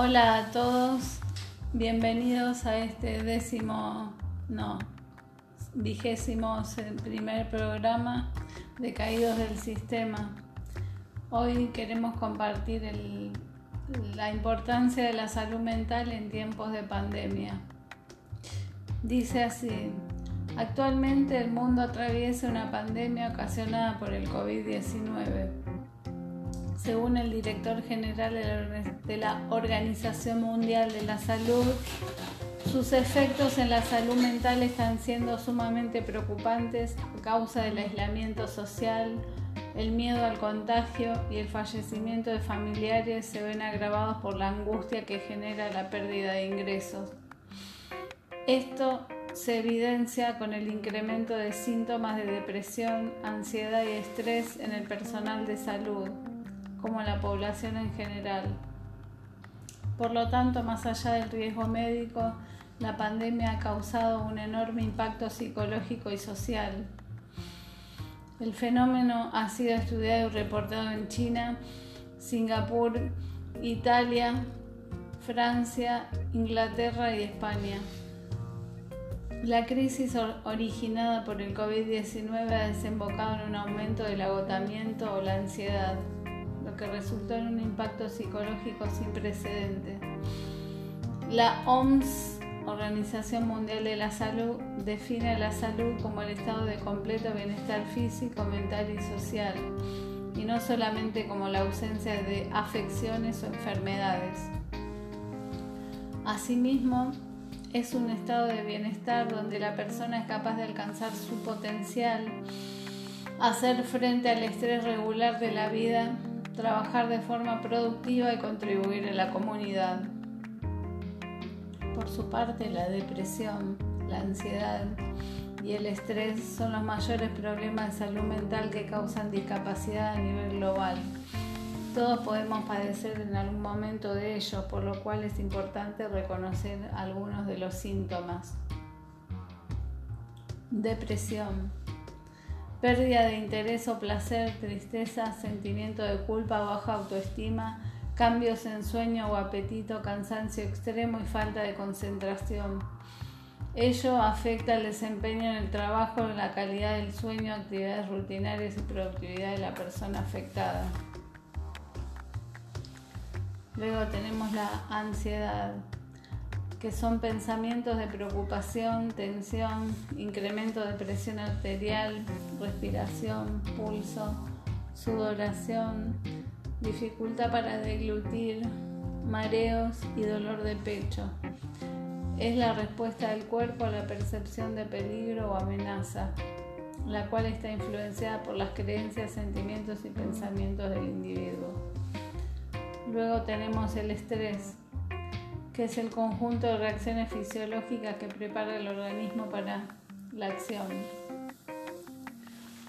Hola a todos, bienvenidos a este décimo, no, vigésimo primer programa de Caídos del Sistema. Hoy queremos compartir la importancia de la salud mental en tiempos de pandemia. Dice así, actualmente el mundo atraviesa una pandemia ocasionada por el COVID-19. Según el director general de la Organización Mundial de la Salud, sus efectos en la salud mental están siendo sumamente preocupantes a causa del aislamiento social, el miedo al contagio y el fallecimiento de familiares se ven agravados por la angustia que genera la pérdida de ingresos. Esto se evidencia con el incremento de síntomas de depresión, ansiedad y estrés en el personal de salud, como la población en general. Por lo tanto, más allá del riesgo médico, la pandemia ha causado un enorme impacto psicológico y social. El fenómeno ha sido estudiado y reportado en China, Singapur, Italia, Francia, Inglaterra y España. La crisis originada por el COVID-19 ha desembocado en un aumento del agotamiento o la ansiedad, que resultó en un impacto psicológico sin precedente. La OMS Organización Mundial de la Salud define la salud como el estado de completo bienestar físico, mental y social, y no solamente como la ausencia de afecciones o enfermedades. Asimismo, es un estado de bienestar donde la persona es capaz de alcanzar su potencial, hacer frente al estrés regular de la vida, trabajar de forma productiva y contribuir a la comunidad. Por su parte, la depresión, la ansiedad y el estrés son los mayores problemas de salud mental que causan discapacidad a nivel global. Todos podemos padecer en algún momento de ellos, por lo cual es importante reconocer algunos de los síntomas. Depresión. Pérdida de interés o placer, tristeza, sentimiento de culpa, baja autoestima, cambios en sueño o apetito, cansancio extremo y falta de concentración. Ello afecta el desempeño en el trabajo, la calidad del sueño, actividades rutinarias y productividad de la persona afectada. Luego tenemos la ansiedad, que son pensamientos de preocupación, tensión, incremento de presión arterial, respiración, pulso, sudoración, dificultad para deglutir, mareos y dolor de pecho. Es la respuesta del cuerpo a la percepción de peligro o amenaza, la cual está influenciada por las creencias, sentimientos y pensamientos del individuo. Luego tenemos el estrés, que es el conjunto de reacciones fisiológicas que prepara el organismo para la acción.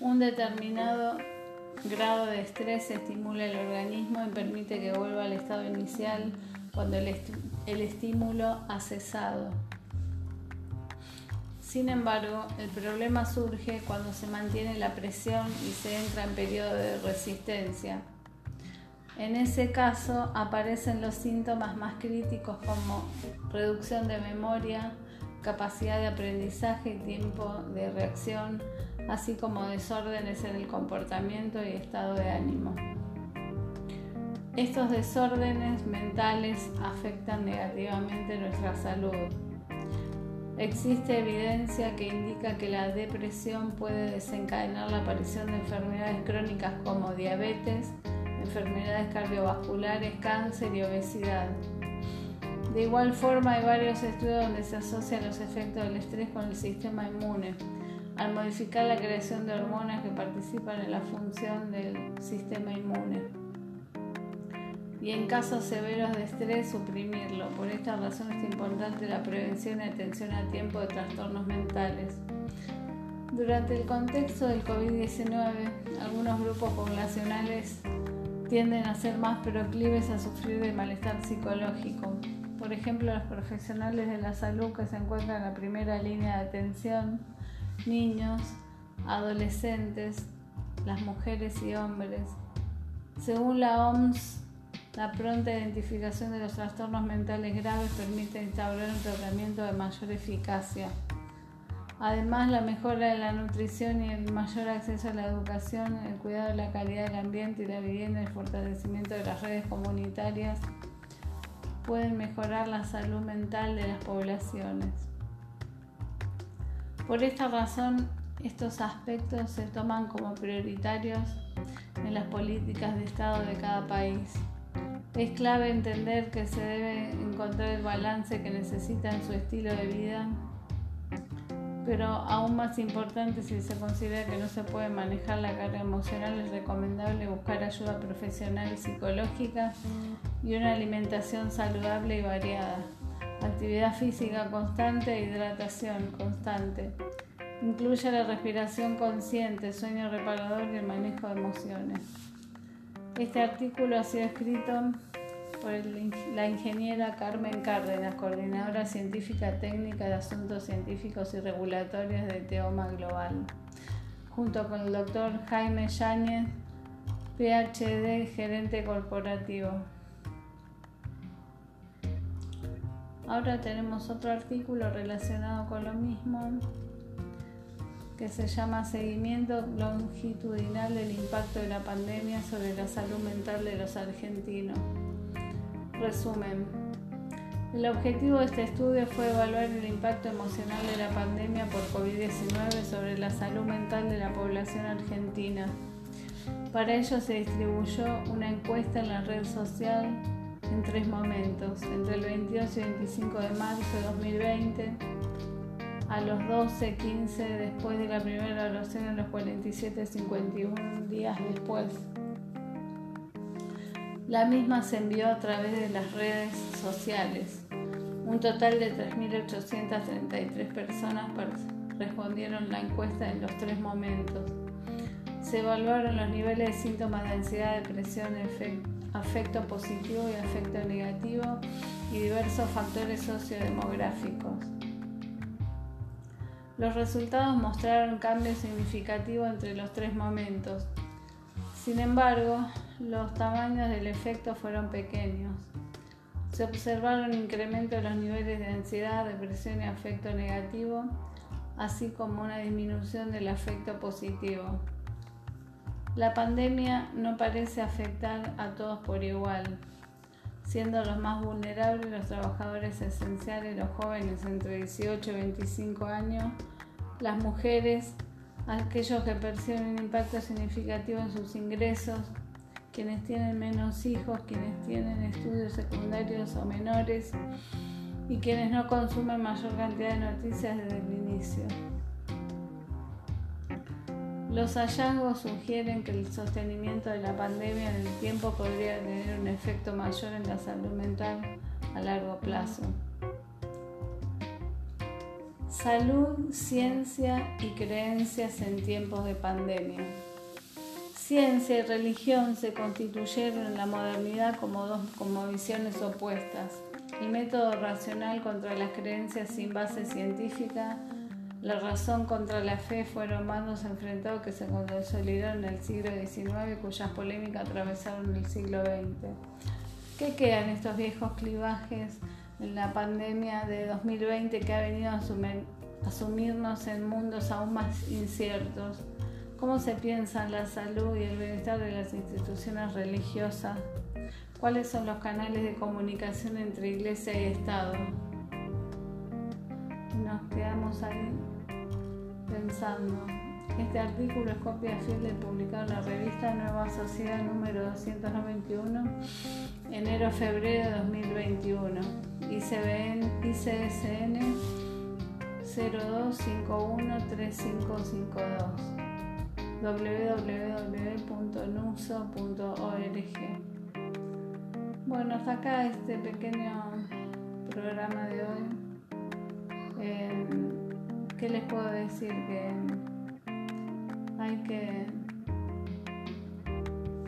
Un determinado grado de estrés estimula el organismo y permite que vuelva al estado inicial cuando el, el estímulo ha cesado. Sin embargo, el problema surge cuando se mantiene la presión y se entra en periodo de resistencia. En ese caso aparecen los síntomas más críticos como reducción de memoria, capacidad de aprendizaje y tiempo de reacción, así como desórdenes en el comportamiento y estado de ánimo. Estos desórdenes mentales afectan negativamente nuestra salud. Existe evidencia que indica que la depresión puede desencadenar la aparición de enfermedades crónicas como diabetes, enfermedades cardiovasculares, cáncer y obesidad. De igual forma, hay varios estudios donde se asocian los efectos del estrés con el sistema inmune, al modificar la creación de hormonas que participan en la función del sistema inmune. Y en casos severos de estrés, suprimirlo. Por esta razón es importante la prevención y atención a tiempo de trastornos mentales. Durante el contexto del COVID-19, algunos grupos poblacionales tienden a ser más proclives a sufrir de malestar psicológico. Por ejemplo, los profesionales de la salud que se encuentran en la primera línea de atención niños, adolescentes, las mujeres y hombres. Según la OMS, La pronta identificación de los trastornos mentales graves permite instaurar un tratamiento de mayor eficacia. Además, la mejora de la nutrición y el mayor acceso a la educación, el cuidado de la calidad del ambiente y la vivienda el fortalecimiento de las redes comunitarias pueden mejorar la salud mental de las poblaciones. Por esta razón, estos aspectos se toman como prioritarios en las políticas de Estado de cada país. Es clave entender que se debe encontrar el balance que necesita en su estilo de vida pero aún más importante si se considera que no se puede manejar la carga emocional es recomendable buscar ayuda profesional y psicológica y una alimentación saludable y variada, actividad física constante e hidratación constante. Incluye la respiración consciente, sueño reparador y el manejo de emociones. Este artículo ha sido escrito por la ingeniera Carmen Cárdenas, coordinadora científica técnica de asuntos científicos y regulatorios de Teoma Global, junto con el doctor Jaime Yáñez, PhD, gerente corporativo. Ahora tenemos otro artículo relacionado con lo mismo que se llama Seguimiento longitudinal del impacto de la pandemia sobre la salud mental de los argentinos. Resumen. El objetivo de este estudio fue evaluar el impacto emocional de la pandemia por COVID-19 sobre la salud mental de la población argentina. Para ello se distribuyó una encuesta en la red social en tres momentos, entre el 22 y 25 de marzo de 2020, a los 12, 15 después de la primera evaluación a los 47, 51 días después. La misma se envió a través de las redes sociales. Un total de 3.833 personas respondieron la encuesta en los tres momentos. Se evaluaron los niveles de síntomas de ansiedad, depresión, afecto positivo y afecto negativo y diversos factores sociodemográficos. Los resultados mostraron cambios significativos entre los tres momentos. Sin embargo, los tamaños del efecto fueron pequeños. Se observaron incremento de los niveles de ansiedad, depresión y afecto negativo, así como una disminución del afecto positivo. La pandemia no parece afectar a todos por igual, siendo los más vulnerables los trabajadores esenciales, los jóvenes entre 18 y 25 años, las mujeres, aquellos que perciben un impacto significativo en sus ingresos, quienes tienen menos hijos, quienes tienen estudios secundarios o menores y quienes no consumen mayor cantidad de noticias desde el inicio. Los hallazgos sugieren que el sostenimiento de la pandemia en el tiempo podría tener un efecto mayor en la salud mental a largo plazo. Salud, ciencia y creencias en tiempos de pandemia. Ciencia y religión se constituyeron en la modernidad como dos visiones opuestas. El método racional contra las creencias sin base científica, la razón contra la fe fueron bandos enfrentados que se consolidaron en el siglo XIX y cuyas polémicas atravesaron el siglo XX. ¿Qué quedan estos viejos clivajes en la pandemia de 2020 que ha venido a asumirnos en mundos aún más inciertos? ¿Cómo se piensa en la salud y el bienestar de las instituciones religiosas? ¿Cuáles son los canales de comunicación entre iglesia y Estado? Nos quedamos ahí pensando. Este artículo es copia fiel del publicado en la revista Nueva Sociedad número 291, enero-febrero de 2021, ICBN, ICSN 02513552 www.nuso.org. Bueno, hasta acá este pequeño programa de hoy. Em, ¿Qué les puedo decir? Que hay que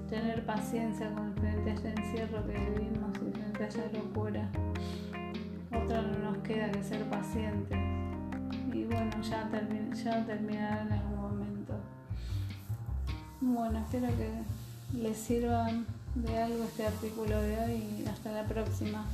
tener paciencia con frente este encierro que vivimos y frente a esa locura. Otra no nos queda que ser pacientes. Y bueno, ya, ya terminará en algún momento. Bueno, espero que les sirva de algo este artículo de hoy y hasta la próxima.